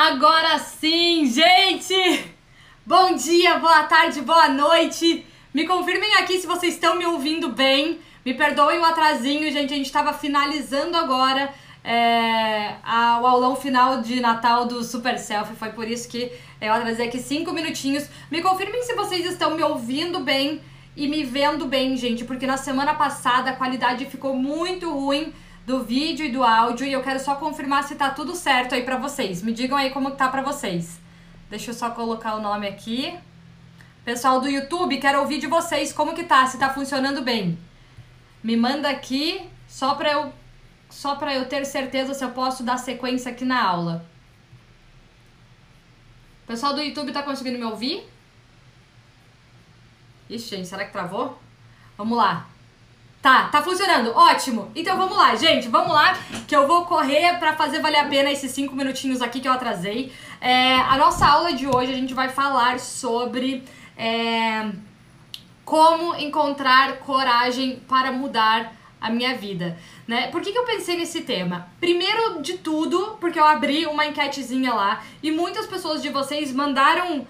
Agora sim, gente! Bom dia, boa tarde, boa noite! Me confirmem aqui se vocês estão me ouvindo bem. Me perdoem o atrasinho, gente. A gente estava finalizando agora é, a, o aulão final de Natal do Super Selfie. Foi por isso que eu atrasei aqui cinco minutinhos. Me confirmem se vocês estão me ouvindo bem e me vendo bem, gente. Porque na semana passada a qualidade ficou muito ruim do vídeo e do áudio e eu quero só confirmar se tá tudo certo aí pra vocês. Me digam aí como tá pra vocês. Deixa eu só colocar o nome aqui. Pessoal do YouTube, quero ouvir de vocês como que tá, se tá funcionando bem. Me manda aqui só pra eu só para eu ter certeza se eu posso dar sequência aqui na aula. Pessoal do YouTube tá conseguindo me ouvir? Ixi, gente, será que travou? Vamos lá. Tá, tá funcionando, ótimo. Então vamos lá, gente, vamos lá, que eu vou correr para fazer valer a pena esses cinco minutinhos aqui que eu atrasei. É, a nossa aula de hoje a gente vai falar sobre é, como encontrar coragem para mudar a minha vida, né? Por que, que eu pensei nesse tema? Primeiro de tudo, porque eu abri uma enquetezinha lá e muitas pessoas de vocês mandaram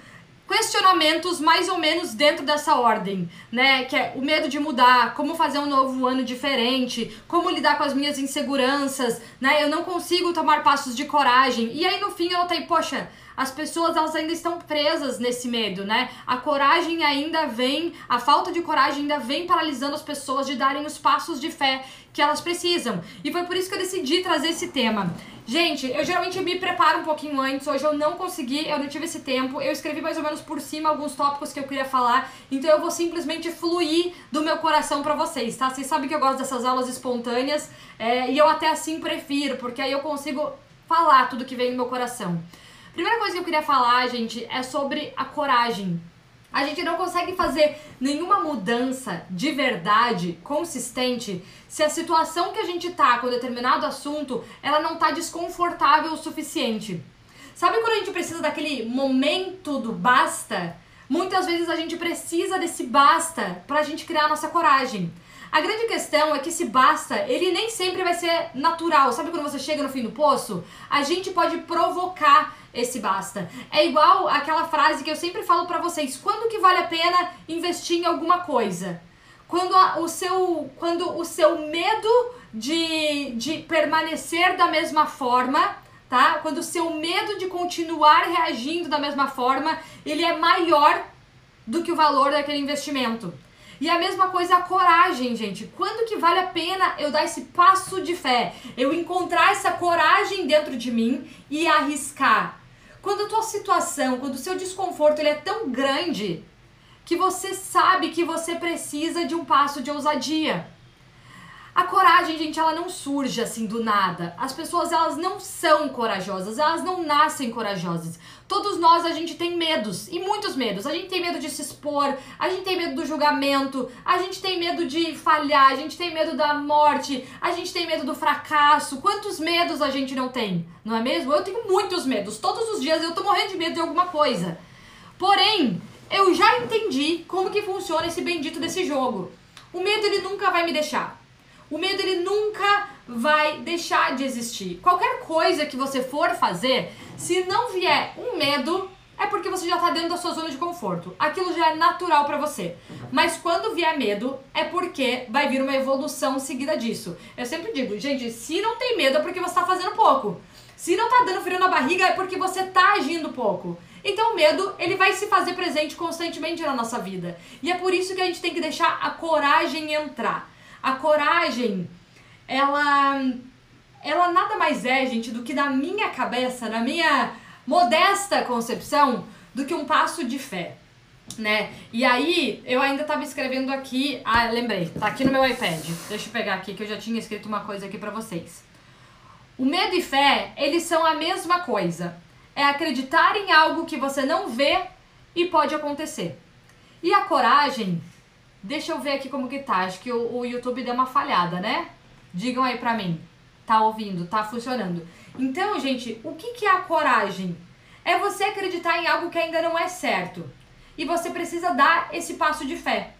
questionamentos mais ou menos dentro dessa ordem, né? Que é o medo de mudar, como fazer um novo ano diferente, como lidar com as minhas inseguranças, né? Eu não consigo tomar passos de coragem. E aí no fim eu notei, poxa, as pessoas elas ainda estão presas nesse medo, né? A coragem ainda vem, a falta de coragem ainda vem paralisando as pessoas de darem os passos de fé que elas precisam. E foi por isso que eu decidi trazer esse tema. Gente, eu geralmente me preparo um pouquinho antes, hoje eu não consegui, eu não tive esse tempo. Eu escrevi mais ou menos por cima alguns tópicos que eu queria falar, então eu vou simplesmente fluir do meu coração para vocês, tá? Vocês sabem que eu gosto dessas aulas espontâneas é, e eu até assim prefiro, porque aí eu consigo falar tudo que vem no meu coração. Primeira coisa que eu queria falar, gente, é sobre a coragem. A gente não consegue fazer nenhuma mudança de verdade, consistente, se a situação que a gente tá com determinado assunto, ela não tá desconfortável o suficiente. Sabe quando a gente precisa daquele momento do basta? Muitas vezes a gente precisa desse basta pra gente criar a nossa coragem. A grande questão é que esse basta, ele nem sempre vai ser natural. Sabe quando você chega no fim do poço? A gente pode provocar esse basta. É igual aquela frase que eu sempre falo para vocês: quando que vale a pena investir em alguma coisa? Quando a, o seu quando o seu medo de, de permanecer da mesma forma, tá? Quando o seu medo de continuar reagindo da mesma forma, ele é maior do que o valor daquele investimento. E a mesma coisa a coragem, gente. Quando que vale a pena eu dar esse passo de fé? Eu encontrar essa coragem dentro de mim e arriscar. Quando a tua situação, quando o seu desconforto ele é tão grande que você sabe que você precisa de um passo de ousadia. A coragem, gente, ela não surge assim do nada. As pessoas, elas não são corajosas, elas não nascem corajosas. Todos nós, a gente tem medos, e muitos medos. A gente tem medo de se expor, a gente tem medo do julgamento, a gente tem medo de falhar, a gente tem medo da morte, a gente tem medo do fracasso. Quantos medos a gente não tem, não é mesmo? Eu tenho muitos medos. Todos os dias eu tô morrendo de medo de alguma coisa. Porém, eu já entendi como que funciona esse bendito desse jogo. O medo, ele nunca vai me deixar. O medo ele nunca vai deixar de existir. Qualquer coisa que você for fazer, se não vier um medo, é porque você já está dentro da sua zona de conforto. Aquilo já é natural para você. Mas quando vier medo, é porque vai vir uma evolução seguida disso. Eu sempre digo, gente, se não tem medo é porque você está fazendo pouco. Se não tá dando frio na barriga é porque você tá agindo pouco. Então o medo, ele vai se fazer presente constantemente na nossa vida. E é por isso que a gente tem que deixar a coragem entrar. A coragem, ela ela nada mais é, gente, do que na minha cabeça, na minha modesta concepção, do que um passo de fé, né? E aí, eu ainda tava escrevendo aqui, ah, lembrei, tá aqui no meu iPad. Deixa eu pegar aqui que eu já tinha escrito uma coisa aqui para vocês. O medo e fé, eles são a mesma coisa. É acreditar em algo que você não vê e pode acontecer. E a coragem Deixa eu ver aqui como que tá. Acho que o, o YouTube deu uma falhada, né? Digam aí pra mim. Tá ouvindo? Tá funcionando? Então, gente, o que, que é a coragem? É você acreditar em algo que ainda não é certo. E você precisa dar esse passo de fé.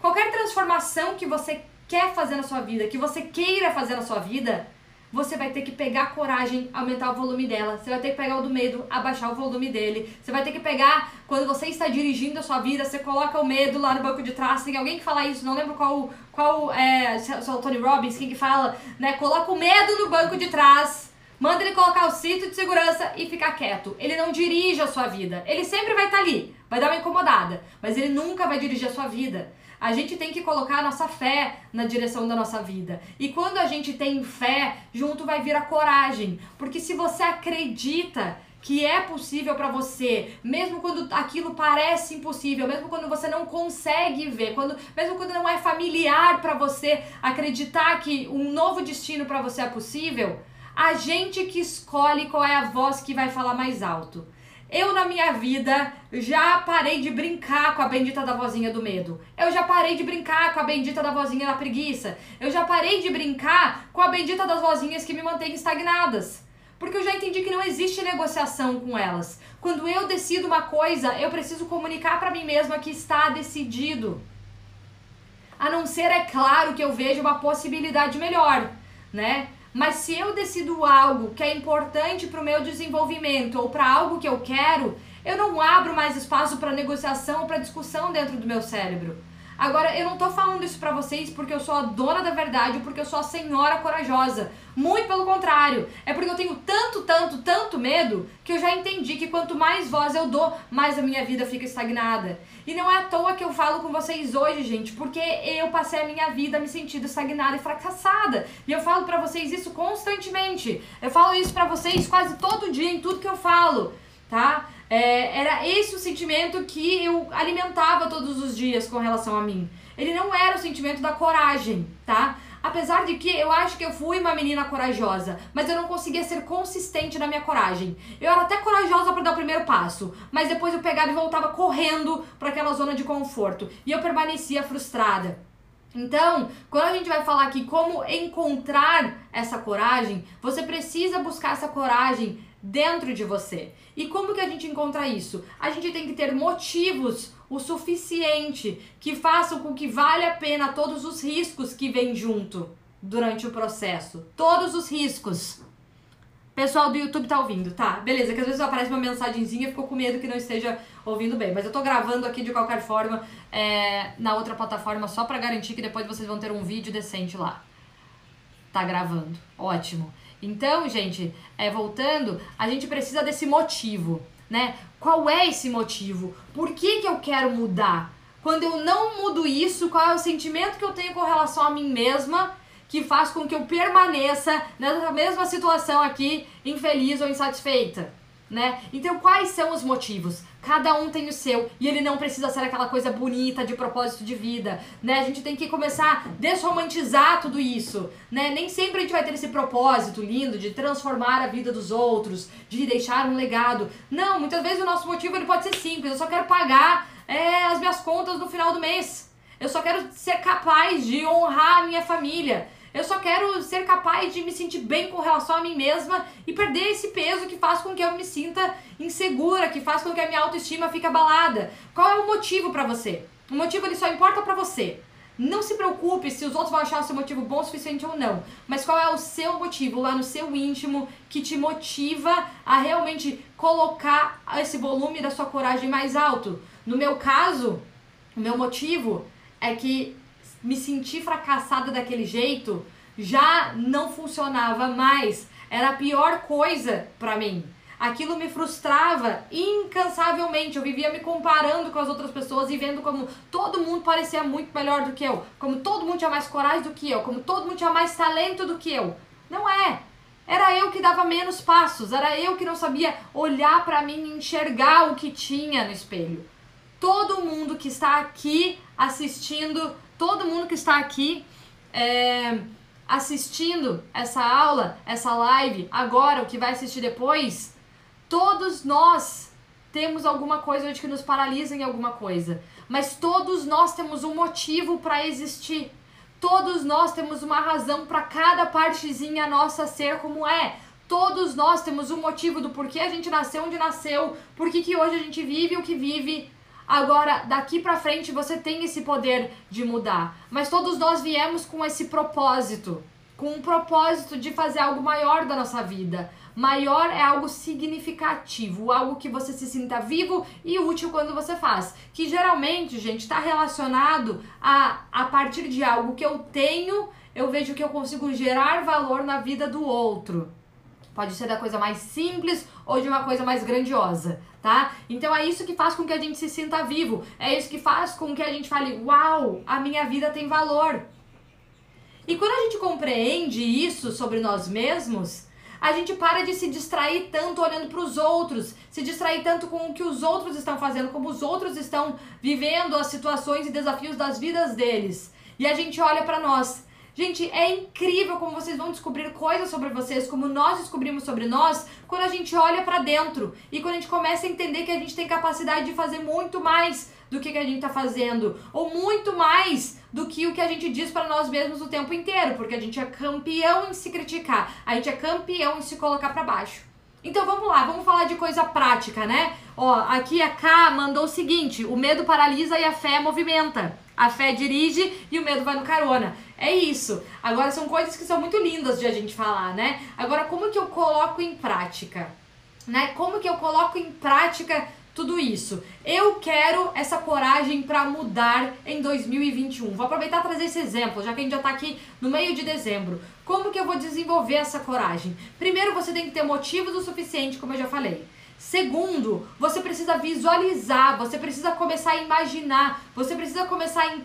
Qualquer transformação que você quer fazer na sua vida, que você queira fazer na sua vida, você vai ter que pegar coragem, aumentar o volume dela. Você vai ter que pegar o do medo, abaixar o volume dele. Você vai ter que pegar, quando você está dirigindo a sua vida, você coloca o medo lá no banco de trás. Tem alguém que fala isso, não lembro qual, qual é, se é o Tony Robbins, quem que fala, né? Coloca o medo no banco de trás. Manda ele colocar o cinto de segurança e ficar quieto. Ele não dirige a sua vida. Ele sempre vai estar ali, vai dar uma incomodada, mas ele nunca vai dirigir a sua vida. A gente tem que colocar a nossa fé na direção da nossa vida. E quando a gente tem fé, junto vai vir a coragem. Porque se você acredita que é possível para você, mesmo quando aquilo parece impossível, mesmo quando você não consegue ver, quando, mesmo quando não é familiar para você acreditar que um novo destino para você é possível, a gente que escolhe qual é a voz que vai falar mais alto. Eu, na minha vida, já parei de brincar com a bendita da vozinha do medo. Eu já parei de brincar com a bendita da vozinha da preguiça. Eu já parei de brincar com a bendita das vozinhas que me mantêm estagnadas. Porque eu já entendi que não existe negociação com elas. Quando eu decido uma coisa, eu preciso comunicar para mim mesma que está decidido. A não ser, é claro, que eu veja uma possibilidade melhor, né? Mas se eu decido algo que é importante para o meu desenvolvimento ou para algo que eu quero, eu não abro mais espaço para negociação ou para discussão dentro do meu cérebro. Agora, eu não tô falando isso pra vocês porque eu sou a dona da verdade porque eu sou a senhora corajosa. Muito pelo contrário. É porque eu tenho tanto, tanto, tanto medo que eu já entendi que quanto mais voz eu dou, mais a minha vida fica estagnada. E não é à toa que eu falo com vocês hoje, gente, porque eu passei a minha vida me sentindo estagnada e fracassada. E eu falo para vocês isso constantemente. Eu falo isso para vocês quase todo dia em tudo que eu falo, tá? É, era esse o sentimento que eu alimentava todos os dias com relação a mim. Ele não era o sentimento da coragem, tá? Apesar de que eu acho que eu fui uma menina corajosa, mas eu não conseguia ser consistente na minha coragem. Eu era até corajosa para dar o primeiro passo, mas depois eu pegava e voltava correndo para aquela zona de conforto e eu permanecia frustrada. Então, quando a gente vai falar aqui como encontrar essa coragem, você precisa buscar essa coragem dentro de você. E como que a gente encontra isso? A gente tem que ter motivos o suficiente que façam com que vale a pena todos os riscos que vêm junto durante o processo. Todos os riscos. Pessoal do YouTube tá ouvindo, tá? Beleza, que às vezes aparece uma mensagenzinha e ficou com medo que não esteja ouvindo bem. Mas eu tô gravando aqui de qualquer forma é, na outra plataforma só para garantir que depois vocês vão ter um vídeo decente lá. Tá gravando. Ótimo. Então, gente, é, voltando, a gente precisa desse motivo, né? Qual é esse motivo? Por que, que eu quero mudar? Quando eu não mudo isso, qual é o sentimento que eu tenho com relação a mim mesma que faz com que eu permaneça nessa mesma situação aqui, infeliz ou insatisfeita? Né? Então, quais são os motivos? Cada um tem o seu e ele não precisa ser aquela coisa bonita de propósito de vida, né? A gente tem que começar a desromantizar tudo isso, né? Nem sempre a gente vai ter esse propósito lindo de transformar a vida dos outros, de deixar um legado. Não, muitas vezes o nosso motivo ele pode ser simples. Eu só quero pagar é, as minhas contas no final do mês. Eu só quero ser capaz de honrar a minha família. Eu só quero ser capaz de me sentir bem com relação a mim mesma e perder esse peso que faz com que eu me sinta insegura, que faz com que a minha autoestima fique abalada. Qual é o motivo para você? O motivo ele só importa para você. Não se preocupe se os outros vão achar o seu motivo bom o suficiente ou não, mas qual é o seu motivo lá no seu íntimo que te motiva a realmente colocar esse volume da sua coragem mais alto? No meu caso, o meu motivo é que me sentir fracassada daquele jeito já não funcionava mais. Era a pior coisa para mim. Aquilo me frustrava incansavelmente. Eu vivia me comparando com as outras pessoas e vendo como todo mundo parecia muito melhor do que eu, como todo mundo tinha mais coragem do que eu, como todo mundo tinha mais talento do que eu. Não é. Era eu que dava menos passos, era eu que não sabia olhar para mim e enxergar o que tinha no espelho. Todo mundo que está aqui assistindo todo mundo que está aqui é, assistindo essa aula, essa live, agora, o que vai assistir depois, todos nós temos alguma coisa hoje que nos paralisa em alguma coisa. Mas todos nós temos um motivo para existir. Todos nós temos uma razão para cada partezinha nossa ser como é. Todos nós temos um motivo do porquê a gente nasceu onde nasceu, por que hoje a gente vive o que vive, Agora, daqui para frente você tem esse poder de mudar, mas todos nós viemos com esse propósito. com um propósito de fazer algo maior da nossa vida. Maior é algo significativo, algo que você se sinta vivo e útil quando você faz. Que geralmente, gente, está relacionado a a partir de algo que eu tenho, eu vejo que eu consigo gerar valor na vida do outro. Pode ser da coisa mais simples ou de uma coisa mais grandiosa, tá? Então é isso que faz com que a gente se sinta vivo. É isso que faz com que a gente fale: "Uau, a minha vida tem valor". E quando a gente compreende isso sobre nós mesmos, a gente para de se distrair tanto olhando para os outros, se distrair tanto com o que os outros estão fazendo, como os outros estão vivendo as situações e desafios das vidas deles. E a gente olha para nós. Gente, é incrível como vocês vão descobrir coisas sobre vocês, como nós descobrimos sobre nós, quando a gente olha para dentro e quando a gente começa a entender que a gente tem capacidade de fazer muito mais do que, que a gente está fazendo, ou muito mais do que o que a gente diz para nós mesmos o tempo inteiro, porque a gente é campeão em se criticar, a gente é campeão em se colocar para baixo. Então vamos lá, vamos falar de coisa prática, né? Ó, aqui a K mandou o seguinte: o medo paralisa e a fé movimenta. A fé dirige e o medo vai no carona. É isso. Agora são coisas que são muito lindas de a gente falar, né? Agora como que eu coloco em prática? Né? Como que eu coloco em prática tudo isso. Eu quero essa coragem para mudar em 2021. Vou aproveitar e trazer esse exemplo, já que a gente já está aqui no meio de dezembro. Como que eu vou desenvolver essa coragem? Primeiro, você tem que ter motivos o suficiente, como eu já falei. Segundo, você precisa visualizar, você precisa começar a imaginar, você precisa começar a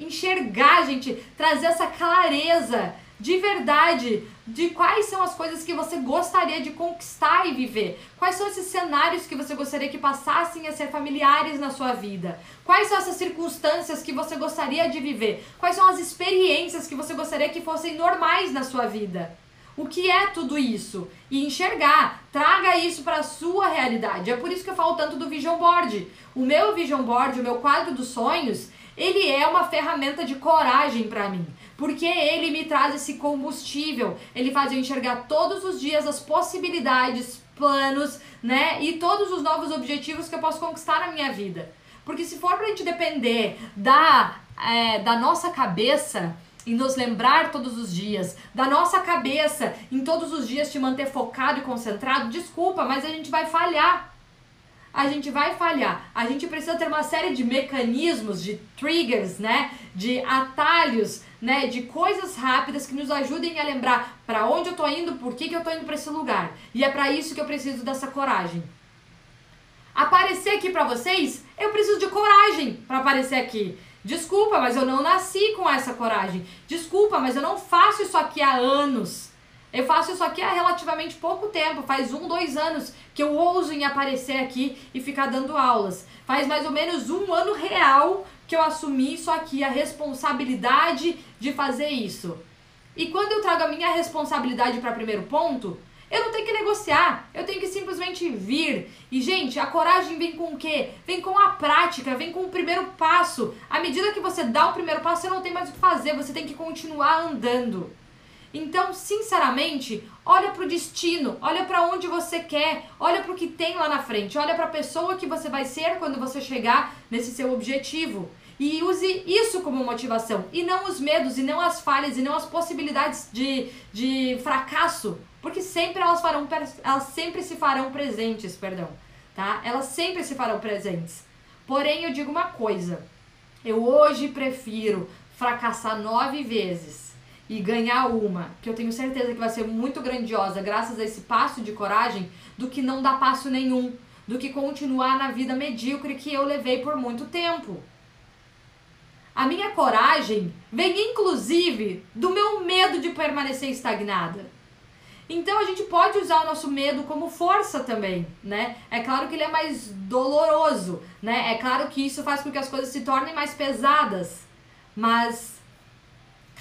enxergar, gente, trazer essa clareza de verdade de quais são as coisas que você gostaria de conquistar e viver. Quais são esses cenários que você gostaria que passassem a ser familiares na sua vida? Quais são essas circunstâncias que você gostaria de viver? Quais são as experiências que você gostaria que fossem normais na sua vida? O que é tudo isso? E enxergar, traga isso para a sua realidade. É por isso que eu falo tanto do Vision Board. O meu Vision Board, o meu quadro dos sonhos, ele é uma ferramenta de coragem para mim porque ele me traz esse combustível. Ele faz eu enxergar todos os dias as possibilidades, planos, né? E todos os novos objetivos que eu posso conquistar na minha vida. Porque se for pra gente depender da, é, da nossa cabeça, em nos lembrar todos os dias, da nossa cabeça, em todos os dias te manter focado e concentrado, desculpa, mas a gente vai falhar a gente vai falhar. A gente precisa ter uma série de mecanismos, de triggers, né? De atalhos, né? De coisas rápidas que nos ajudem a lembrar para onde eu tô indo, por que, que eu tô indo para esse lugar. E é para isso que eu preciso dessa coragem. Aparecer aqui para vocês, eu preciso de coragem para aparecer aqui. Desculpa, mas eu não nasci com essa coragem. Desculpa, mas eu não faço isso aqui há anos. Eu faço isso aqui há relativamente pouco tempo, faz um, dois anos que eu ouso em aparecer aqui e ficar dando aulas. Faz mais ou menos um ano real que eu assumi isso aqui, a responsabilidade de fazer isso. E quando eu trago a minha responsabilidade para primeiro ponto, eu não tenho que negociar, eu tenho que simplesmente vir. E, gente, a coragem vem com o quê? Vem com a prática, vem com o primeiro passo. À medida que você dá o primeiro passo, você não tem mais o que fazer, você tem que continuar andando. Então, sinceramente, olha para o destino, olha para onde você quer, olha para o que tem lá na frente, olha para a pessoa que você vai ser quando você chegar nesse seu objetivo. E use isso como motivação, e não os medos, e não as falhas, e não as possibilidades de, de fracasso, porque sempre elas farão elas sempre se farão presentes, perdão, tá? Elas sempre se farão presentes. Porém, eu digo uma coisa, eu hoje prefiro fracassar nove vezes e ganhar uma, que eu tenho certeza que vai ser muito grandiosa graças a esse passo de coragem, do que não dar passo nenhum, do que continuar na vida medíocre que eu levei por muito tempo. A minha coragem vem inclusive do meu medo de permanecer estagnada. Então a gente pode usar o nosso medo como força também, né? É claro que ele é mais doloroso, né? É claro que isso faz com que as coisas se tornem mais pesadas, mas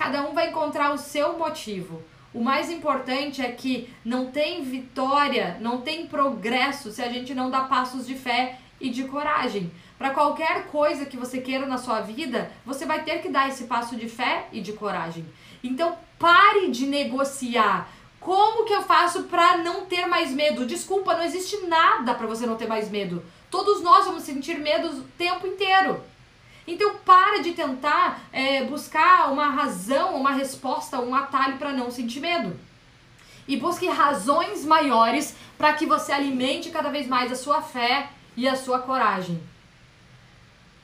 Cada um vai encontrar o seu motivo. O mais importante é que não tem vitória, não tem progresso se a gente não dá passos de fé e de coragem. Para qualquer coisa que você queira na sua vida, você vai ter que dar esse passo de fé e de coragem. Então, pare de negociar. Como que eu faço para não ter mais medo? Desculpa, não existe nada para você não ter mais medo. Todos nós vamos sentir medo o tempo inteiro. Então para de tentar é, buscar uma razão, uma resposta, um atalho para não sentir medo. E busque razões maiores para que você alimente cada vez mais a sua fé e a sua coragem.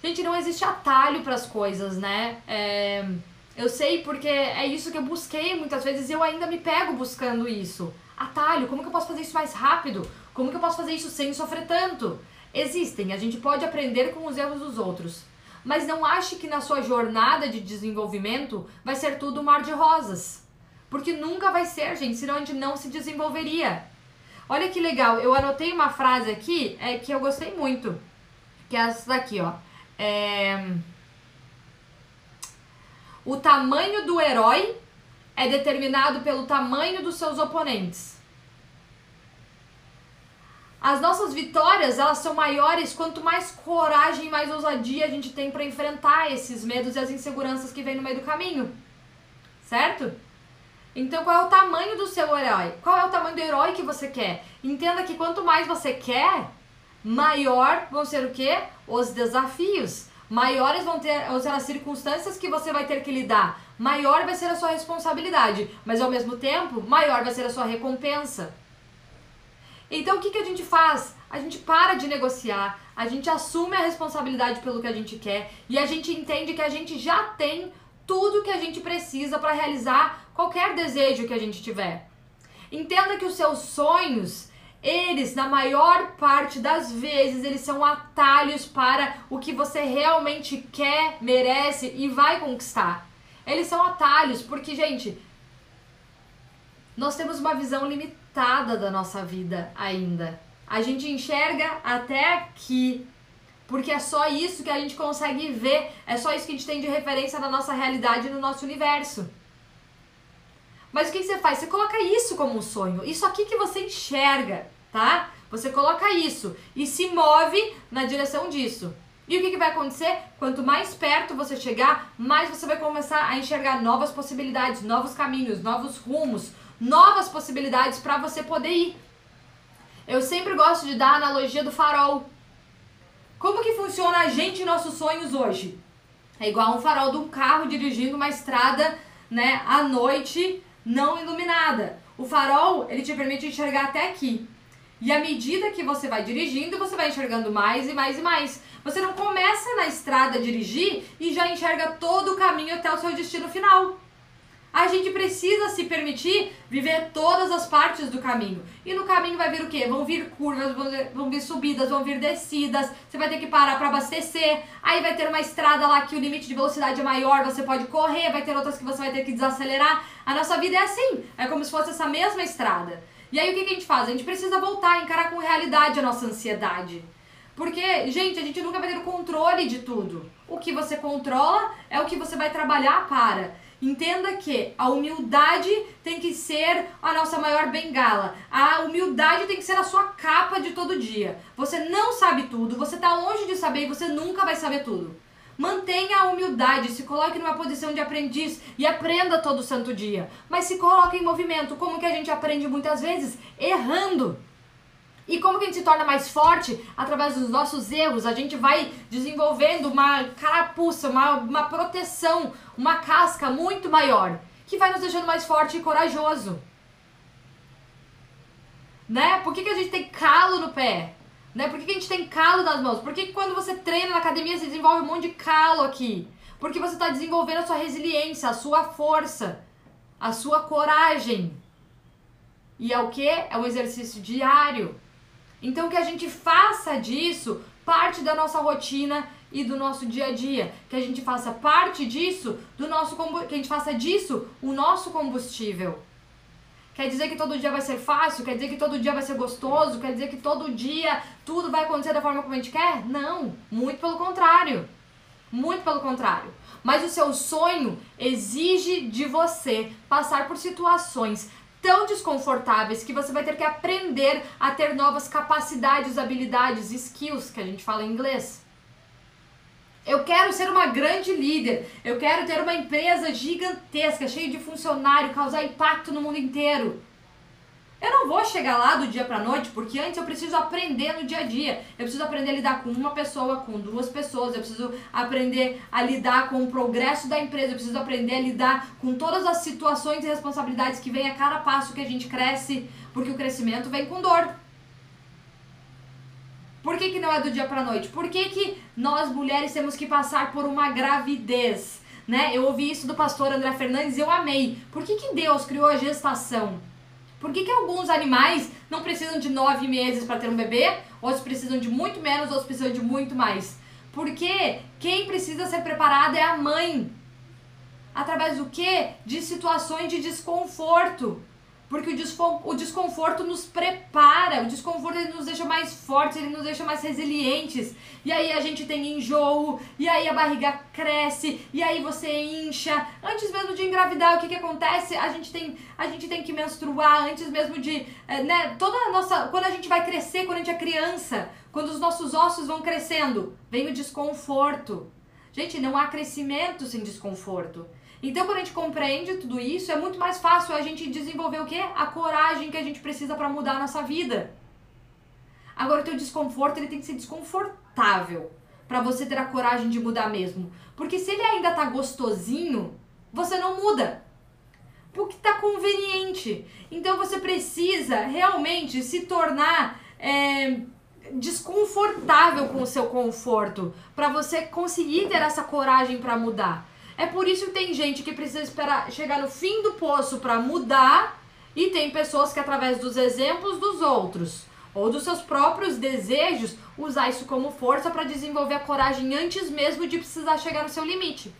Gente, não existe atalho para as coisas, né? É, eu sei porque é isso que eu busquei muitas vezes e eu ainda me pego buscando isso. Atalho, como que eu posso fazer isso mais rápido? Como que eu posso fazer isso sem sofrer tanto? Existem, a gente pode aprender com os erros dos outros. Mas não ache que na sua jornada de desenvolvimento vai ser tudo mar de rosas. Porque nunca vai ser, gente, senão a gente não se desenvolveria. Olha que legal, eu anotei uma frase aqui é, que eu gostei muito. Que é essa daqui, ó. É... O tamanho do herói é determinado pelo tamanho dos seus oponentes. As nossas vitórias, elas são maiores quanto mais coragem e mais ousadia a gente tem para enfrentar esses medos e as inseguranças que vem no meio do caminho. Certo? Então, qual é o tamanho do seu herói? Qual é o tamanho do herói que você quer? Entenda que quanto mais você quer, maior vão ser o quê? Os desafios. Maiores vão, ter, vão ser as circunstâncias que você vai ter que lidar. Maior vai ser a sua responsabilidade, mas ao mesmo tempo, maior vai ser a sua recompensa. Então o que, que a gente faz? A gente para de negociar, a gente assume a responsabilidade pelo que a gente quer e a gente entende que a gente já tem tudo que a gente precisa para realizar qualquer desejo que a gente tiver. Entenda que os seus sonhos, eles, na maior parte das vezes, eles são atalhos para o que você realmente quer, merece e vai conquistar. Eles são atalhos porque, gente, nós temos uma visão limitada da nossa vida ainda. A gente enxerga até aqui, porque é só isso que a gente consegue ver, é só isso que a gente tem de referência na nossa realidade, no nosso universo. Mas o que você faz? Você coloca isso como um sonho, isso aqui que você enxerga, tá? Você coloca isso e se move na direção disso. E o que, que vai acontecer? Quanto mais perto você chegar, mais você vai começar a enxergar novas possibilidades, novos caminhos, novos rumos, novas possibilidades para você poder ir. Eu sempre gosto de dar a analogia do farol. Como que funciona a gente e nossos sonhos hoje? É igual um farol de um carro dirigindo uma estrada, né, à noite, não iluminada. O farol, ele te permite enxergar até aqui. E à medida que você vai dirigindo, você vai enxergando mais e mais e mais. Você não começa na estrada a dirigir e já enxerga todo o caminho até o seu destino final. A gente precisa se permitir viver todas as partes do caminho. E no caminho vai vir o quê? Vão vir curvas, vão vir, subidas, vão vir descidas. Você vai ter que parar para abastecer. Aí vai ter uma estrada lá que o limite de velocidade é maior, você pode correr. Vai ter outras que você vai ter que desacelerar. A nossa vida é assim. É como se fosse essa mesma estrada. E aí o que, que a gente faz? A gente precisa voltar, encarar com realidade a nossa ansiedade. Porque, gente, a gente nunca vai ter o controle de tudo. O que você controla é o que você vai trabalhar para. Entenda que a humildade tem que ser a nossa maior bengala. A humildade tem que ser a sua capa de todo dia. Você não sabe tudo, você está longe de saber e você nunca vai saber tudo. Mantenha a humildade, se coloque numa posição de aprendiz e aprenda todo santo dia. Mas se coloque em movimento, como que a gente aprende muitas vezes? Errando. E como que a gente se torna mais forte? Através dos nossos erros. A gente vai desenvolvendo uma carapuça, uma, uma proteção, uma casca muito maior, que vai nos deixando mais forte e corajoso. Né? Por que, que a gente tem calo no pé? Né? Por que, que a gente tem calo nas mãos? Por que, que quando você treina na academia você desenvolve um monte de calo aqui? Porque você está desenvolvendo a sua resiliência, a sua força, a sua coragem. E é o que? É um exercício diário. Então que a gente faça disso parte da nossa rotina e do nosso dia a dia, que a gente faça parte disso do nosso que a gente faça disso o nosso combustível. Quer dizer que todo dia vai ser fácil? Quer dizer que todo dia vai ser gostoso? Quer dizer que todo dia tudo vai acontecer da forma como a gente quer? Não, muito pelo contrário. Muito pelo contrário. Mas o seu sonho exige de você passar por situações tão desconfortáveis que você vai ter que aprender a ter novas capacidades, habilidades, skills, que a gente fala em inglês. Eu quero ser uma grande líder. Eu quero ter uma empresa gigantesca, cheia de funcionário, causar impacto no mundo inteiro. Eu não vou chegar lá do dia pra noite, porque antes eu preciso aprender no dia a dia. Eu preciso aprender a lidar com uma pessoa, com duas pessoas, eu preciso aprender a lidar com o progresso da empresa, eu preciso aprender a lidar com todas as situações e responsabilidades que vem a cada passo que a gente cresce, porque o crescimento vem com dor. Por que, que não é do dia pra noite? Por que, que nós mulheres temos que passar por uma gravidez? Né? Eu ouvi isso do pastor André Fernandes e eu amei. Por que, que Deus criou a gestação? Por que, que alguns animais não precisam de nove meses para ter um bebê? Outros precisam de muito menos, outros precisam de muito mais. Porque quem precisa ser preparada é a mãe. Através do que? De situações de desconforto. Porque o, desconforto nos prepara, o desconforto ele nos deixa mais fortes, ele nos deixa mais resilientes. E aí a gente tem enjoo, e aí a barriga cresce, e aí você incha. Antes mesmo de engravidar, o que, que acontece? A gente tem, a gente tem que menstruar, antes mesmo de. É, né, toda a nossa. Quando a gente vai crescer, quando a gente é criança, quando os nossos ossos vão crescendo, vem o desconforto. Gente, não há crescimento sem desconforto. Então, quando a gente compreende tudo isso, é muito mais fácil a gente desenvolver o quê? A coragem que a gente precisa para mudar a nossa vida. Agora, o teu desconforto, ele tem que ser desconfortável para você ter a coragem de mudar mesmo. Porque se ele ainda tá gostosinho, você não muda. Porque tá conveniente. Então, você precisa realmente se tornar... É, desconfortável com o seu conforto para você conseguir ter essa coragem para mudar. É por isso que tem gente que precisa esperar chegar no fim do poço para mudar e tem pessoas que através dos exemplos dos outros ou dos seus próprios desejos usar isso como força para desenvolver a coragem antes mesmo de precisar chegar no seu limite.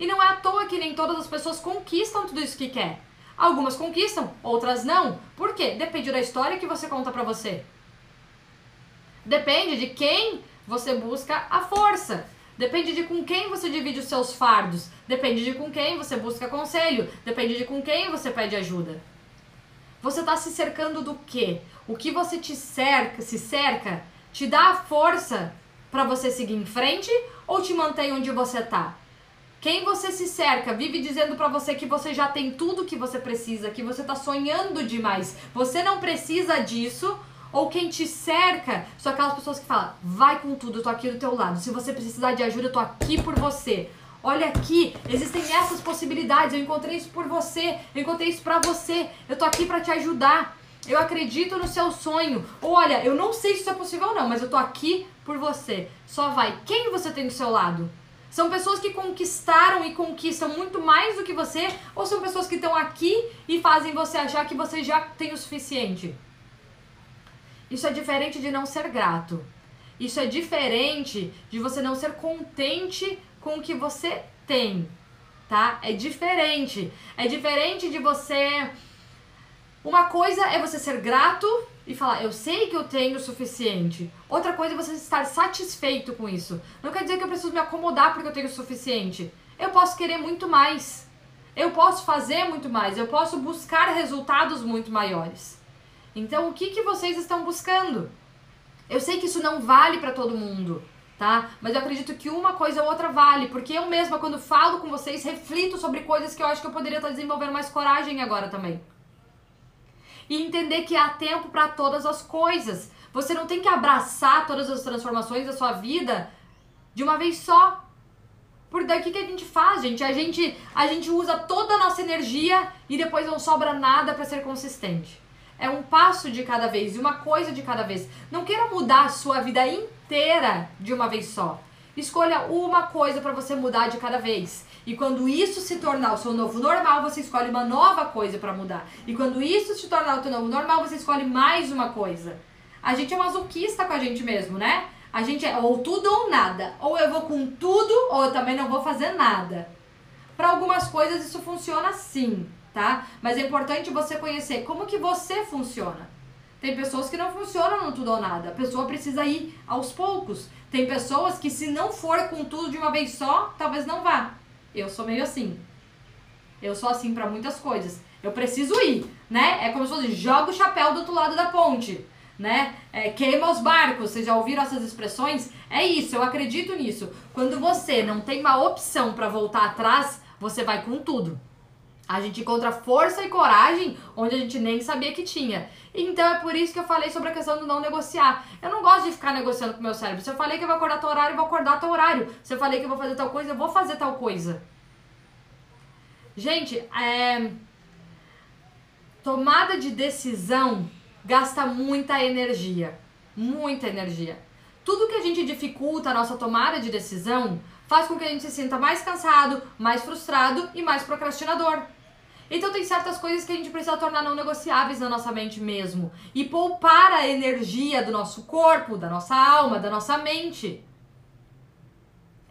E não é à toa que nem todas as pessoas conquistam tudo isso que quer. Algumas conquistam, outras não. Por quê? Depende da história que você conta para você. Depende de quem você busca a força. Depende de com quem você divide os seus fardos. Depende de com quem você busca conselho. Depende de com quem você pede ajuda. Você está se cercando do quê? O que você te cerca, se cerca, te dá a força para você seguir em frente ou te mantém onde você está? Quem você se cerca vive dizendo para você que você já tem tudo que você precisa, que você está sonhando demais. Você não precisa disso ou quem te cerca são aquelas pessoas que falam: vai com tudo, eu tô aqui do teu lado. Se você precisar de ajuda, eu tô aqui por você. Olha aqui, existem essas possibilidades. Eu encontrei isso por você, eu encontrei isso pra você. Eu tô aqui para te ajudar. Eu acredito no seu sonho. Olha, eu não sei se isso é possível ou não, mas eu tô aqui por você. Só vai. Quem você tem do seu lado? São pessoas que conquistaram e conquistam muito mais do que você, ou são pessoas que estão aqui e fazem você achar que você já tem o suficiente? Isso é diferente de não ser grato. Isso é diferente de você não ser contente com o que você tem, tá? É diferente. É diferente de você. Uma coisa é você ser grato e falar, eu sei que eu tenho o suficiente. Outra coisa é você estar satisfeito com isso. Não quer dizer que eu preciso me acomodar porque eu tenho o suficiente. Eu posso querer muito mais. Eu posso fazer muito mais. Eu posso buscar resultados muito maiores. Então, o que, que vocês estão buscando? Eu sei que isso não vale para todo mundo, tá? Mas eu acredito que uma coisa ou outra vale, porque eu mesma, quando falo com vocês, reflito sobre coisas que eu acho que eu poderia estar desenvolvendo mais coragem agora também. E entender que há tempo para todas as coisas. Você não tem que abraçar todas as transformações da sua vida de uma vez só. Daí o que, que a gente faz, gente? A gente, a gente usa toda a nossa energia e depois não sobra nada para ser consistente. É um passo de cada vez e uma coisa de cada vez. Não queira mudar a sua vida inteira de uma vez só. Escolha uma coisa para você mudar de cada vez. E quando isso se tornar o seu novo normal, você escolhe uma nova coisa para mudar. E quando isso se tornar o seu novo normal, você escolhe mais uma coisa. A gente é masoquista com a gente mesmo, né? A gente é ou tudo ou nada. Ou eu vou com tudo, ou eu também não vou fazer nada. Para algumas coisas isso funciona assim tá? Mas é importante você conhecer como que você funciona. Tem pessoas que não funcionam no tudo ou nada. A pessoa precisa ir aos poucos. Tem pessoas que se não for com tudo de uma vez só, talvez não vá. Eu sou meio assim. Eu sou assim para muitas coisas. Eu preciso ir, né? É como se fosse joga o chapéu do outro lado da ponte, né? É, queima os barcos. Vocês já ouviram essas expressões? É isso, eu acredito nisso. Quando você não tem uma opção para voltar atrás, você vai com tudo. A gente encontra força e coragem onde a gente nem sabia que tinha. Então é por isso que eu falei sobre a questão do não negociar. Eu não gosto de ficar negociando com o meu cérebro. Se eu falei que eu vou acordar tal horário, eu vou acordar tal horário. Se eu falei que eu vou fazer tal coisa, eu vou fazer tal coisa. Gente, é... tomada de decisão gasta muita energia. Muita energia. Tudo que a gente dificulta a nossa tomada de decisão faz com que a gente se sinta mais cansado, mais frustrado e mais procrastinador. Então tem certas coisas que a gente precisa tornar não negociáveis na nossa mente mesmo e poupar a energia do nosso corpo, da nossa alma, da nossa mente.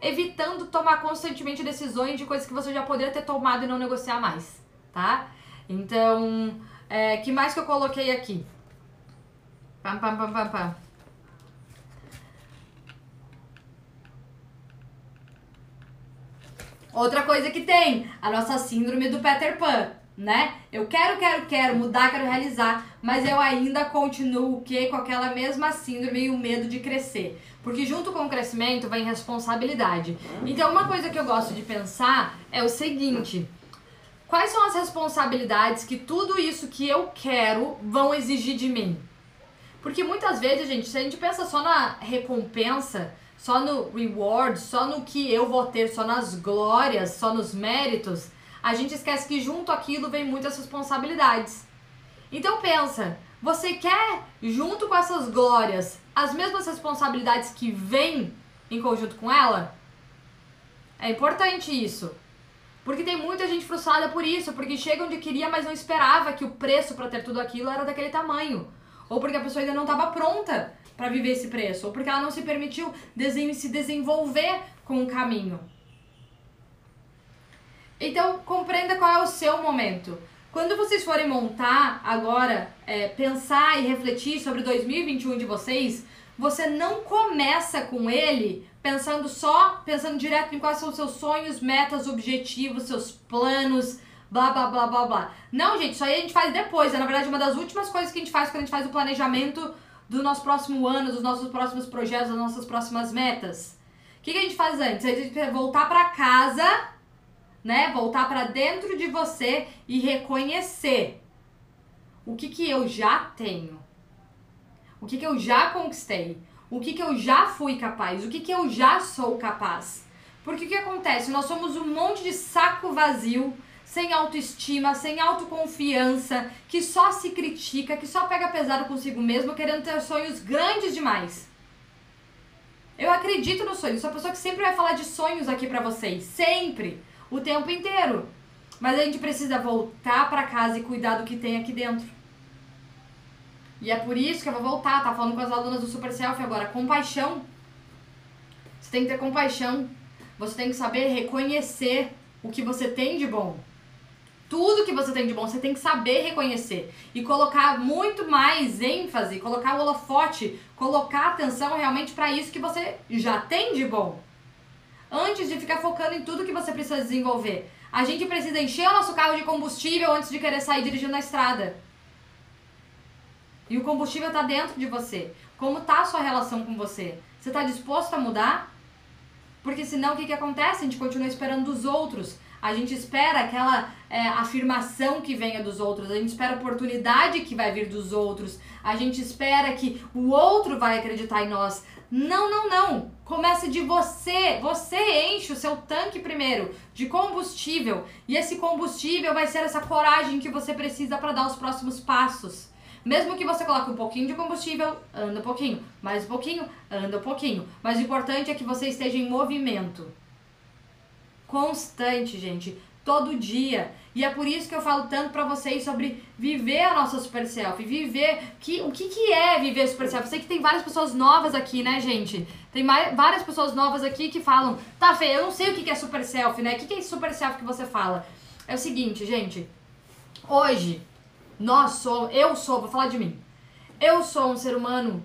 Evitando tomar constantemente decisões de coisas que você já poderia ter tomado e não negociar mais, tá? Então, é, que mais que eu coloquei aqui? Pam, pam, pam, pam, pam. Outra coisa que tem, a nossa síndrome do Peter Pan, né? Eu quero, quero, quero mudar, quero realizar, mas eu ainda continuo o quê? Com aquela mesma síndrome e o medo de crescer. Porque junto com o crescimento vem responsabilidade. Então, uma coisa que eu gosto de pensar é o seguinte: quais são as responsabilidades que tudo isso que eu quero vão exigir de mim? Porque muitas vezes, gente, se a gente pensa só na recompensa, só no reward, só no que eu vou ter, só nas glórias, só nos méritos, a gente esquece que junto aquilo vem muitas responsabilidades. Então pensa, você quer junto com essas glórias as mesmas responsabilidades que vêm em conjunto com ela? É importante isso. Porque tem muita gente frustrada por isso, porque chega onde queria, mas não esperava que o preço para ter tudo aquilo era daquele tamanho. Ou porque a pessoa ainda não estava pronta para viver esse preço, ou porque ela não se permitiu se desenvolver com o caminho. Então, compreenda qual é o seu momento. Quando vocês forem montar agora, é, pensar e refletir sobre 2021 de vocês, você não começa com ele pensando só, pensando direto em quais são seus sonhos, metas, objetivos, seus planos, blá blá blá blá blá. Não, gente, isso aí a gente faz depois. É na verdade uma das últimas coisas que a gente faz quando a gente faz o planejamento do nosso próximo ano, dos nossos próximos projetos, das nossas próximas metas? O que, que a gente faz antes? A gente voltar para casa, né? Voltar para dentro de você e reconhecer o que, que eu já tenho, o que, que eu já conquistei, o que, que eu já fui capaz, o que, que eu já sou capaz. Porque o que acontece? Nós somos um monte de saco vazio sem autoestima, sem autoconfiança, que só se critica, que só pega pesado consigo mesmo, querendo ter sonhos grandes demais. Eu acredito nos sonhos, sou a pessoa que sempre vai falar de sonhos aqui pra vocês, sempre, o tempo inteiro. Mas a gente precisa voltar para casa e cuidar do que tem aqui dentro. E é por isso que eu vou voltar, tá falando com as alunas do Super Selfie agora, compaixão. Você tem que ter compaixão. Você tem que saber reconhecer o que você tem de bom tudo que você tem de bom, você tem que saber reconhecer e colocar muito mais ênfase, colocar o holofote, colocar atenção realmente para isso que você já tem de bom. Antes de ficar focando em tudo que você precisa desenvolver. A gente precisa encher o nosso carro de combustível antes de querer sair dirigindo na estrada. E o combustível está dentro de você. Como está a sua relação com você? Você está disposto a mudar? Porque senão o que, que acontece? A gente continua esperando dos outros a gente espera aquela é, afirmação que venha dos outros, a gente espera a oportunidade que vai vir dos outros, a gente espera que o outro vai acreditar em nós. Não, não, não. Começa de você. Você enche o seu tanque primeiro de combustível e esse combustível vai ser essa coragem que você precisa para dar os próximos passos. Mesmo que você coloque um pouquinho de combustível, anda um pouquinho, mais um pouquinho, anda um pouquinho. Mas o importante é que você esteja em movimento constante, gente, todo dia. E é por isso que eu falo tanto para vocês sobre viver a nossa super self, viver que o que que é viver super self. Sei que tem várias pessoas novas aqui, né, gente? Tem mais, várias pessoas novas aqui que falam: "Tá, Fê, eu não sei o que que é super self, né? O que que é super self que você fala?" É o seguinte, gente. Hoje nós somos, eu sou, vou falar de mim. Eu sou um ser humano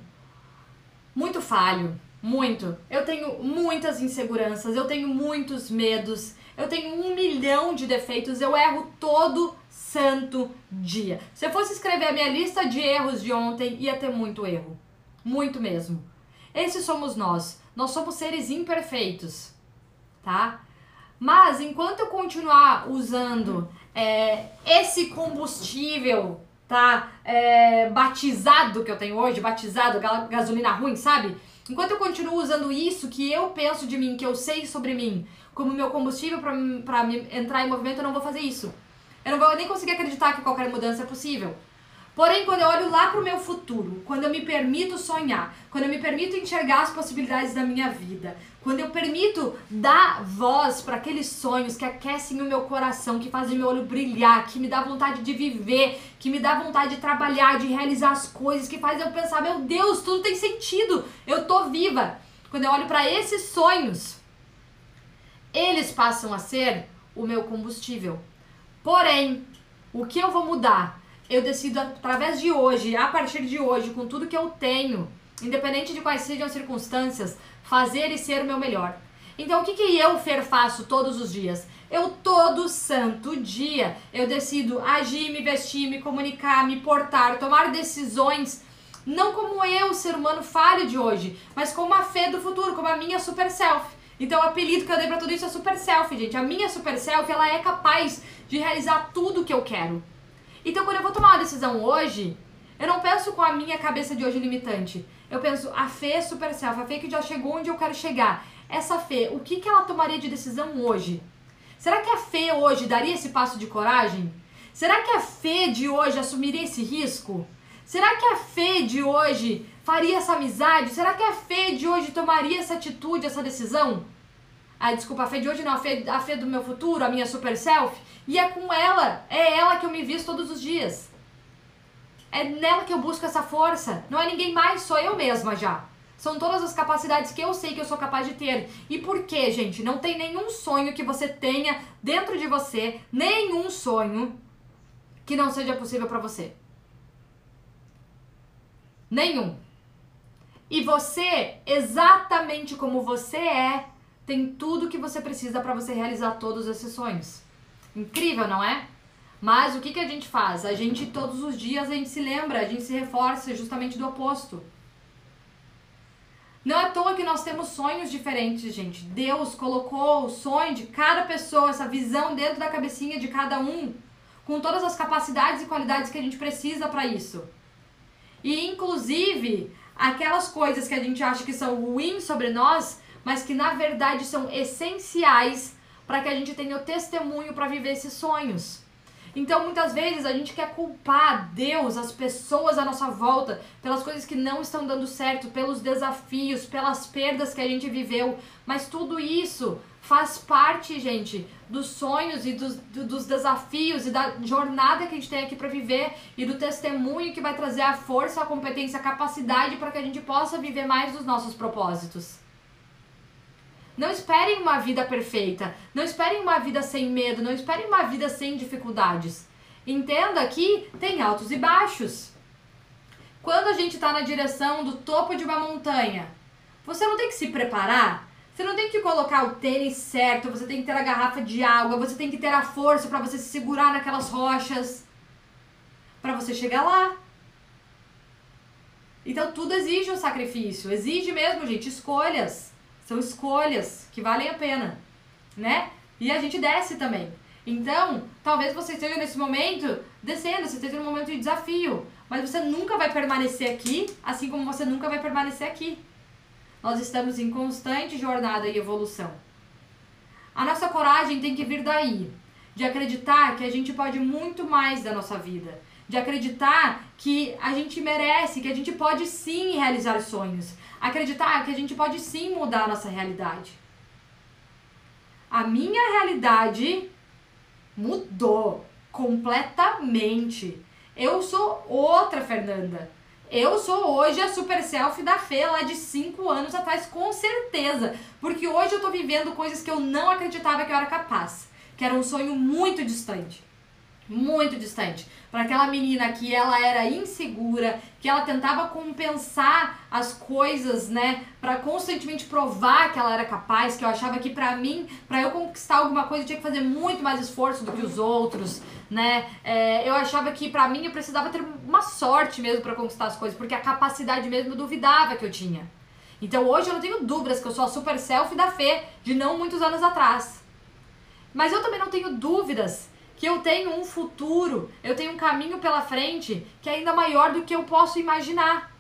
muito falho, muito. Eu tenho muitas inseguranças, eu tenho muitos medos, eu tenho um milhão de defeitos, eu erro todo santo dia. Se eu fosse escrever a minha lista de erros de ontem, ia ter muito erro. Muito mesmo. Esses somos nós. Nós somos seres imperfeitos, tá? Mas enquanto eu continuar usando é, esse combustível, tá? É, batizado que eu tenho hoje, batizado, gasolina ruim, sabe? Enquanto eu continuo usando isso que eu penso de mim, que eu sei sobre mim, como meu combustível para entrar em movimento, eu não vou fazer isso. Eu não vou nem conseguir acreditar que qualquer mudança é possível. Porém, quando eu olho lá para o meu futuro, quando eu me permito sonhar, quando eu me permito enxergar as possibilidades da minha vida, quando eu permito dar voz para aqueles sonhos que aquecem o meu coração, que fazem meu olho brilhar, que me dá vontade de viver, que me dá vontade de trabalhar, de realizar as coisas, que faz eu pensar, meu Deus, tudo tem sentido, eu tô viva. Quando eu olho para esses sonhos, eles passam a ser o meu combustível. Porém, o que eu vou mudar? eu decido através de hoje, a partir de hoje, com tudo que eu tenho, independente de quais sejam as circunstâncias, fazer e ser o meu melhor. Então, o que, que eu, Fer, faço todos os dias? Eu, todo santo dia, eu decido agir, me vestir, me comunicar, me portar, tomar decisões, não como eu, ser humano falho de hoje, mas como a fé do futuro, como a minha super self. Então, o apelido que eu dei pra tudo isso é super self, gente. A minha super self, ela é capaz de realizar tudo o que eu quero. Então, quando eu vou tomar uma decisão hoje, eu não penso com a minha cabeça de hoje limitante. Eu penso, a Fê é super self, a Fê que já chegou onde eu quero chegar. Essa Fê, o que, que ela tomaria de decisão hoje? Será que a Fê hoje daria esse passo de coragem? Será que a Fê de hoje assumiria esse risco? Será que a Fê de hoje faria essa amizade? Será que a Fê de hoje tomaria essa atitude, essa decisão? Ah, desculpa, a Fê de hoje não, a Fê, a Fê do meu futuro, a minha super self? E é com ela, é ela que eu me visto todos os dias. É nela que eu busco essa força. Não é ninguém mais, sou eu mesma já. São todas as capacidades que eu sei que eu sou capaz de ter. E por quê, gente? Não tem nenhum sonho que você tenha dentro de você, nenhum sonho que não seja possível para você. Nenhum. E você, exatamente como você é, tem tudo que você precisa para você realizar todos esses sonhos. Incrível, não é? Mas o que, que a gente faz? A gente todos os dias a gente se lembra, a gente se reforça justamente do oposto. Não é à toa que nós temos sonhos diferentes, gente. Deus colocou o sonho de cada pessoa, essa visão dentro da cabecinha de cada um, com todas as capacidades e qualidades que a gente precisa para isso. E inclusive aquelas coisas que a gente acha que são ruins sobre nós, mas que na verdade são essenciais para que a gente tenha o testemunho para viver esses sonhos. Então, muitas vezes a gente quer culpar Deus, as pessoas à nossa volta, pelas coisas que não estão dando certo, pelos desafios, pelas perdas que a gente viveu, mas tudo isso faz parte, gente, dos sonhos e dos, dos desafios e da jornada que a gente tem aqui para viver e do testemunho que vai trazer a força, a competência, a capacidade para que a gente possa viver mais dos nossos propósitos. Não esperem uma vida perfeita. Não esperem uma vida sem medo. Não esperem uma vida sem dificuldades. Entenda que tem altos e baixos. Quando a gente está na direção do topo de uma montanha, você não tem que se preparar. Você não tem que colocar o tênis certo. Você tem que ter a garrafa de água. Você tem que ter a força para você se segurar naquelas rochas. Para você chegar lá. Então tudo exige um sacrifício. Exige mesmo, gente, escolhas. São escolhas que valem a pena, né? E a gente desce também. Então, talvez você esteja nesse momento descendo, você esteja num momento de desafio, mas você nunca vai permanecer aqui, assim como você nunca vai permanecer aqui. Nós estamos em constante jornada e evolução. A nossa coragem tem que vir daí, de acreditar que a gente pode muito mais da nossa vida, de acreditar que a gente merece, que a gente pode sim realizar sonhos, acreditar que a gente pode sim mudar a nossa realidade. A minha realidade mudou completamente. Eu sou outra Fernanda. Eu sou hoje a super selfie da Fê lá de 5 anos atrás, com certeza. Porque hoje eu tô vivendo coisas que eu não acreditava que eu era capaz. Que era um sonho muito distante muito distante. Para aquela menina que ela era insegura, que ela tentava compensar as coisas, né, para constantemente provar que ela era capaz, que eu achava que para mim, para eu conquistar alguma coisa, eu tinha que fazer muito mais esforço do que os outros, né? É, eu achava que para mim eu precisava ter uma sorte mesmo para conquistar as coisas, porque a capacidade mesmo eu duvidava que eu tinha. Então hoje eu não tenho dúvidas que eu sou a super selfie da Fê de não muitos anos atrás. Mas eu também não tenho dúvidas que eu tenho um futuro, eu tenho um caminho pela frente que é ainda maior do que eu posso imaginar.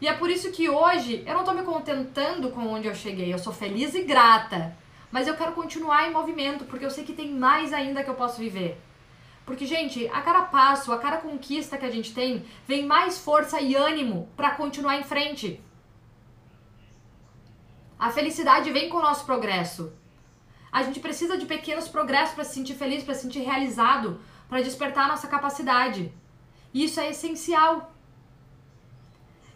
E é por isso que hoje eu não tô me contentando com onde eu cheguei, eu sou feliz e grata. Mas eu quero continuar em movimento, porque eu sei que tem mais ainda que eu posso viver. Porque, gente, a cada passo, a cada conquista que a gente tem, vem mais força e ânimo para continuar em frente. A felicidade vem com o nosso progresso. A gente precisa de pequenos progressos para se sentir feliz, para se sentir realizado, para despertar a nossa capacidade. Isso é essencial.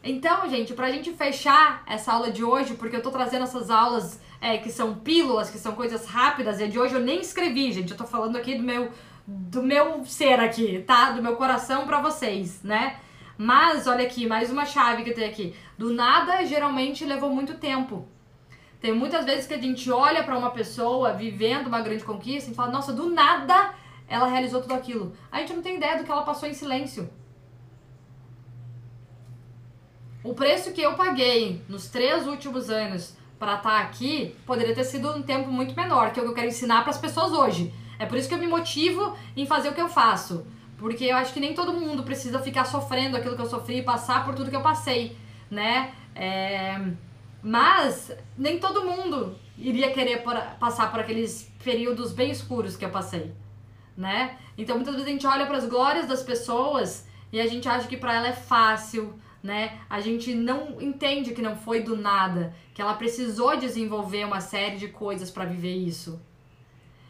Então, gente, pra gente fechar essa aula de hoje, porque eu tô trazendo essas aulas é, que são pílulas, que são coisas rápidas, e a de hoje eu nem escrevi, gente. Eu tô falando aqui do meu, do meu ser aqui, tá? Do meu coração para vocês, né? Mas, olha aqui, mais uma chave que tem aqui. Do nada, geralmente levou muito tempo. Tem muitas vezes que a gente olha para uma pessoa vivendo uma grande conquista e fala, nossa, do nada ela realizou tudo aquilo. A gente não tem ideia do que ela passou em silêncio. O preço que eu paguei nos três últimos anos para estar tá aqui poderia ter sido um tempo muito menor, que é o que eu quero ensinar para as pessoas hoje. É por isso que eu me motivo em fazer o que eu faço. Porque eu acho que nem todo mundo precisa ficar sofrendo aquilo que eu sofri e passar por tudo que eu passei, né? É... Mas nem todo mundo iria querer por, passar por aqueles períodos bem escuros que eu passei, né? Então muitas vezes a gente olha para as glórias das pessoas e a gente acha que para ela é fácil, né? A gente não entende que não foi do nada, que ela precisou desenvolver uma série de coisas para viver isso.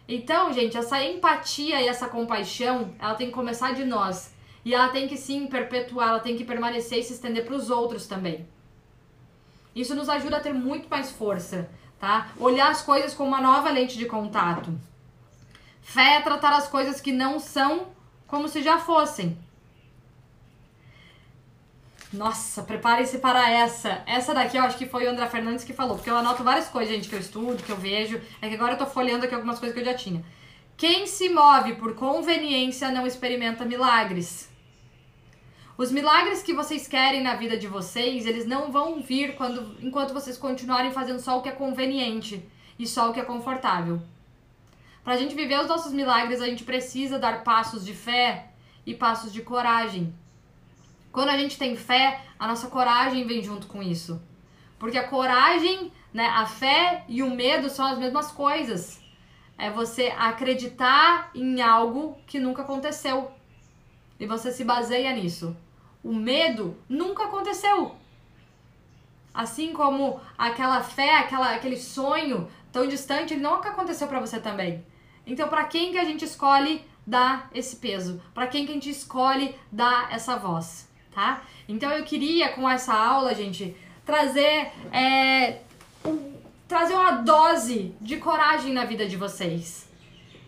Então, gente, essa empatia e essa compaixão, ela tem que começar de nós. E ela tem que sim perpetuar, ela tem que permanecer e se estender para os outros também. Isso nos ajuda a ter muito mais força, tá? Olhar as coisas com uma nova lente de contato. Fé é tratar as coisas que não são como se já fossem. Nossa, preparem-se para essa. Essa daqui eu acho que foi o André Fernandes que falou, porque eu anoto várias coisas, gente, que eu estudo, que eu vejo. É que agora eu tô folheando aqui algumas coisas que eu já tinha. Quem se move por conveniência não experimenta milagres. Os milagres que vocês querem na vida de vocês, eles não vão vir quando, enquanto vocês continuarem fazendo só o que é conveniente e só o que é confortável. Para a gente viver os nossos milagres, a gente precisa dar passos de fé e passos de coragem. Quando a gente tem fé, a nossa coragem vem junto com isso. Porque a coragem, né, a fé e o medo são as mesmas coisas. É você acreditar em algo que nunca aconteceu. E você se baseia nisso. O medo nunca aconteceu. Assim como aquela fé, aquela, aquele sonho tão distante, nunca aconteceu para você também. Então, para quem que a gente escolhe dar esse peso? Para quem que a gente escolhe dar essa voz, tá? Então, eu queria com essa aula, gente, trazer é, trazer uma dose de coragem na vida de vocês.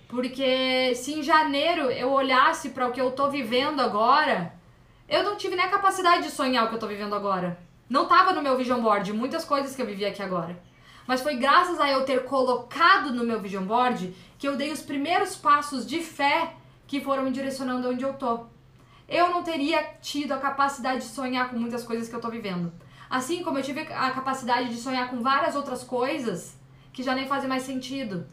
Porque se em janeiro eu olhasse para o que eu tô vivendo agora, eu não tive nem a capacidade de sonhar o que eu tô vivendo agora. Não tava no meu vision board muitas coisas que eu vivi aqui agora. Mas foi graças a eu ter colocado no meu vision board que eu dei os primeiros passos de fé que foram me direcionando onde eu tô. Eu não teria tido a capacidade de sonhar com muitas coisas que eu tô vivendo. Assim como eu tive a capacidade de sonhar com várias outras coisas que já nem fazem mais sentido.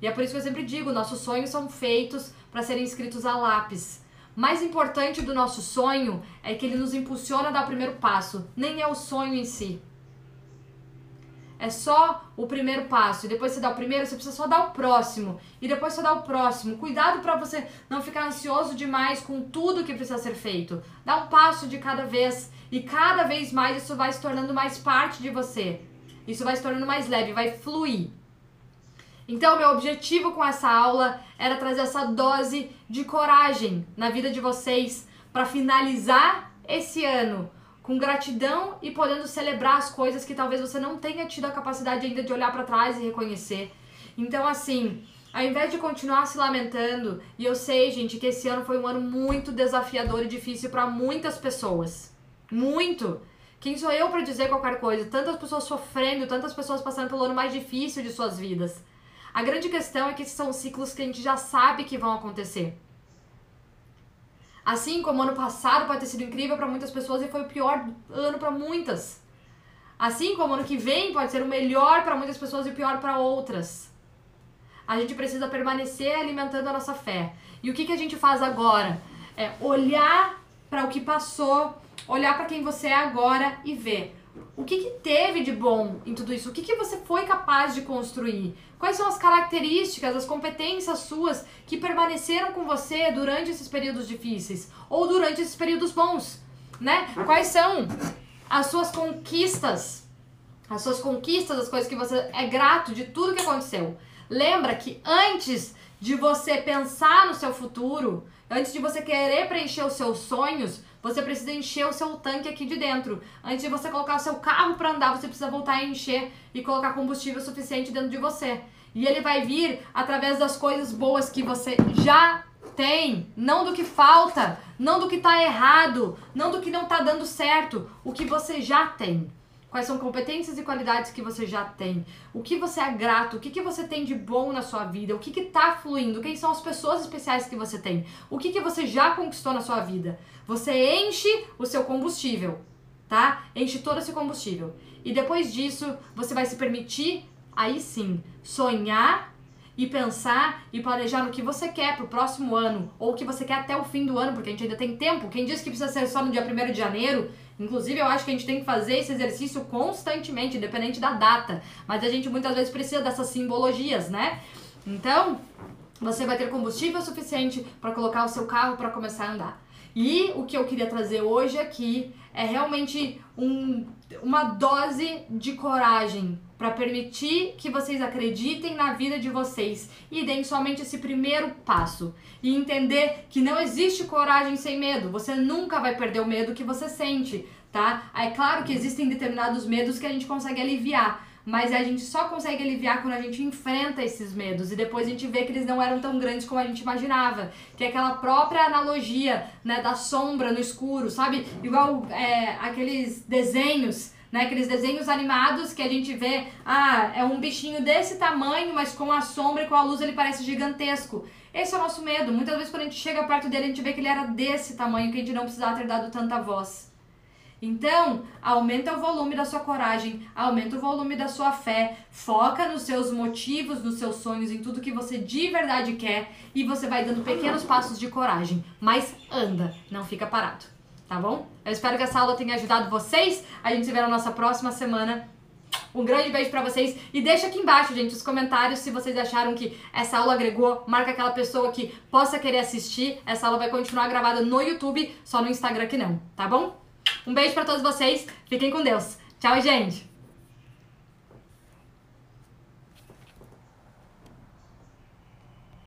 E é por isso que eu sempre digo, nossos sonhos são feitos para serem escritos a lápis mais importante do nosso sonho é que ele nos impulsiona a dar o primeiro passo, nem é o sonho em si. É só o primeiro passo. E depois você dá o primeiro, você precisa só dar o próximo. E depois só dar o próximo. Cuidado para você não ficar ansioso demais com tudo que precisa ser feito. Dá um passo de cada vez. E cada vez mais isso vai se tornando mais parte de você. Isso vai se tornando mais leve, vai fluir. Então, meu objetivo com essa aula era trazer essa dose de coragem na vida de vocês para finalizar esse ano com gratidão e podendo celebrar as coisas que talvez você não tenha tido a capacidade ainda de olhar para trás e reconhecer. Então, assim, ao invés de continuar se lamentando, e eu sei, gente, que esse ano foi um ano muito desafiador e difícil para muitas pessoas. Muito. Quem sou eu para dizer qualquer coisa? Tantas pessoas sofrendo, tantas pessoas passando pelo ano mais difícil de suas vidas. A grande questão é que esses são ciclos que a gente já sabe que vão acontecer. Assim como ano passado pode ter sido incrível para muitas pessoas e foi o pior ano para muitas. Assim como ano que vem pode ser o melhor para muitas pessoas e o pior para outras. a gente precisa permanecer alimentando a nossa fé. E o que, que a gente faz agora? É olhar para o que passou, olhar para quem você é agora e ver o que, que, teve de bom em tudo isso? O que, que você foi capaz de construir? Quais são as características, as competências suas que permaneceram com você durante esses períodos difíceis ou durante esses períodos bons, né? Quais são as suas conquistas? As suas conquistas, as coisas que você é grato de tudo que aconteceu. Lembra que antes de você pensar no seu futuro, antes de você querer preencher os seus sonhos, você precisa encher o seu tanque aqui de dentro. Antes de você colocar o seu carro para andar, você precisa voltar a encher e colocar combustível suficiente dentro de você. E ele vai vir através das coisas boas que você já tem, não do que falta, não do que tá errado, não do que não tá dando certo, o que você já tem. Quais são competências e qualidades que você já tem? O que você é grato? O que, que você tem de bom na sua vida? O que está fluindo? Quem são as pessoas especiais que você tem? O que, que você já conquistou na sua vida? Você enche o seu combustível, tá? Enche todo esse combustível. E depois disso, você vai se permitir, aí sim, sonhar e pensar e planejar no que você quer pro próximo ano, ou o que você quer até o fim do ano, porque a gente ainda tem tempo. Quem diz que precisa ser só no dia 1 de janeiro, Inclusive, eu acho que a gente tem que fazer esse exercício constantemente, independente da data. Mas a gente muitas vezes precisa dessas simbologias, né? Então, você vai ter combustível suficiente para colocar o seu carro para começar a andar. E o que eu queria trazer hoje aqui é realmente um, uma dose de coragem para permitir que vocês acreditem na vida de vocês e deem somente esse primeiro passo e entender que não existe coragem sem medo. Você nunca vai perder o medo que você sente, tá? É claro que existem determinados medos que a gente consegue aliviar, mas a gente só consegue aliviar quando a gente enfrenta esses medos e depois a gente vê que eles não eram tão grandes como a gente imaginava. Que é aquela própria analogia, né, da sombra no escuro, sabe? Igual é, aqueles desenhos né? Aqueles desenhos animados que a gente vê, ah, é um bichinho desse tamanho, mas com a sombra e com a luz ele parece gigantesco. Esse é o nosso medo. Muitas vezes quando a gente chega perto dele, a gente vê que ele era desse tamanho, que a gente não precisava ter dado tanta voz. Então, aumenta o volume da sua coragem, aumenta o volume da sua fé, foca nos seus motivos, nos seus sonhos, em tudo que você de verdade quer e você vai dando pequenos passos de coragem. Mas anda, não fica parado tá bom? Eu espero que essa aula tenha ajudado vocês. A gente se vê na nossa próxima semana. Um grande beijo para vocês e deixa aqui embaixo, gente, os comentários se vocês acharam que essa aula agregou, marca aquela pessoa que possa querer assistir. Essa aula vai continuar gravada no YouTube, só no Instagram que não, tá bom? Um beijo para todos vocês. Fiquem com Deus. Tchau, gente.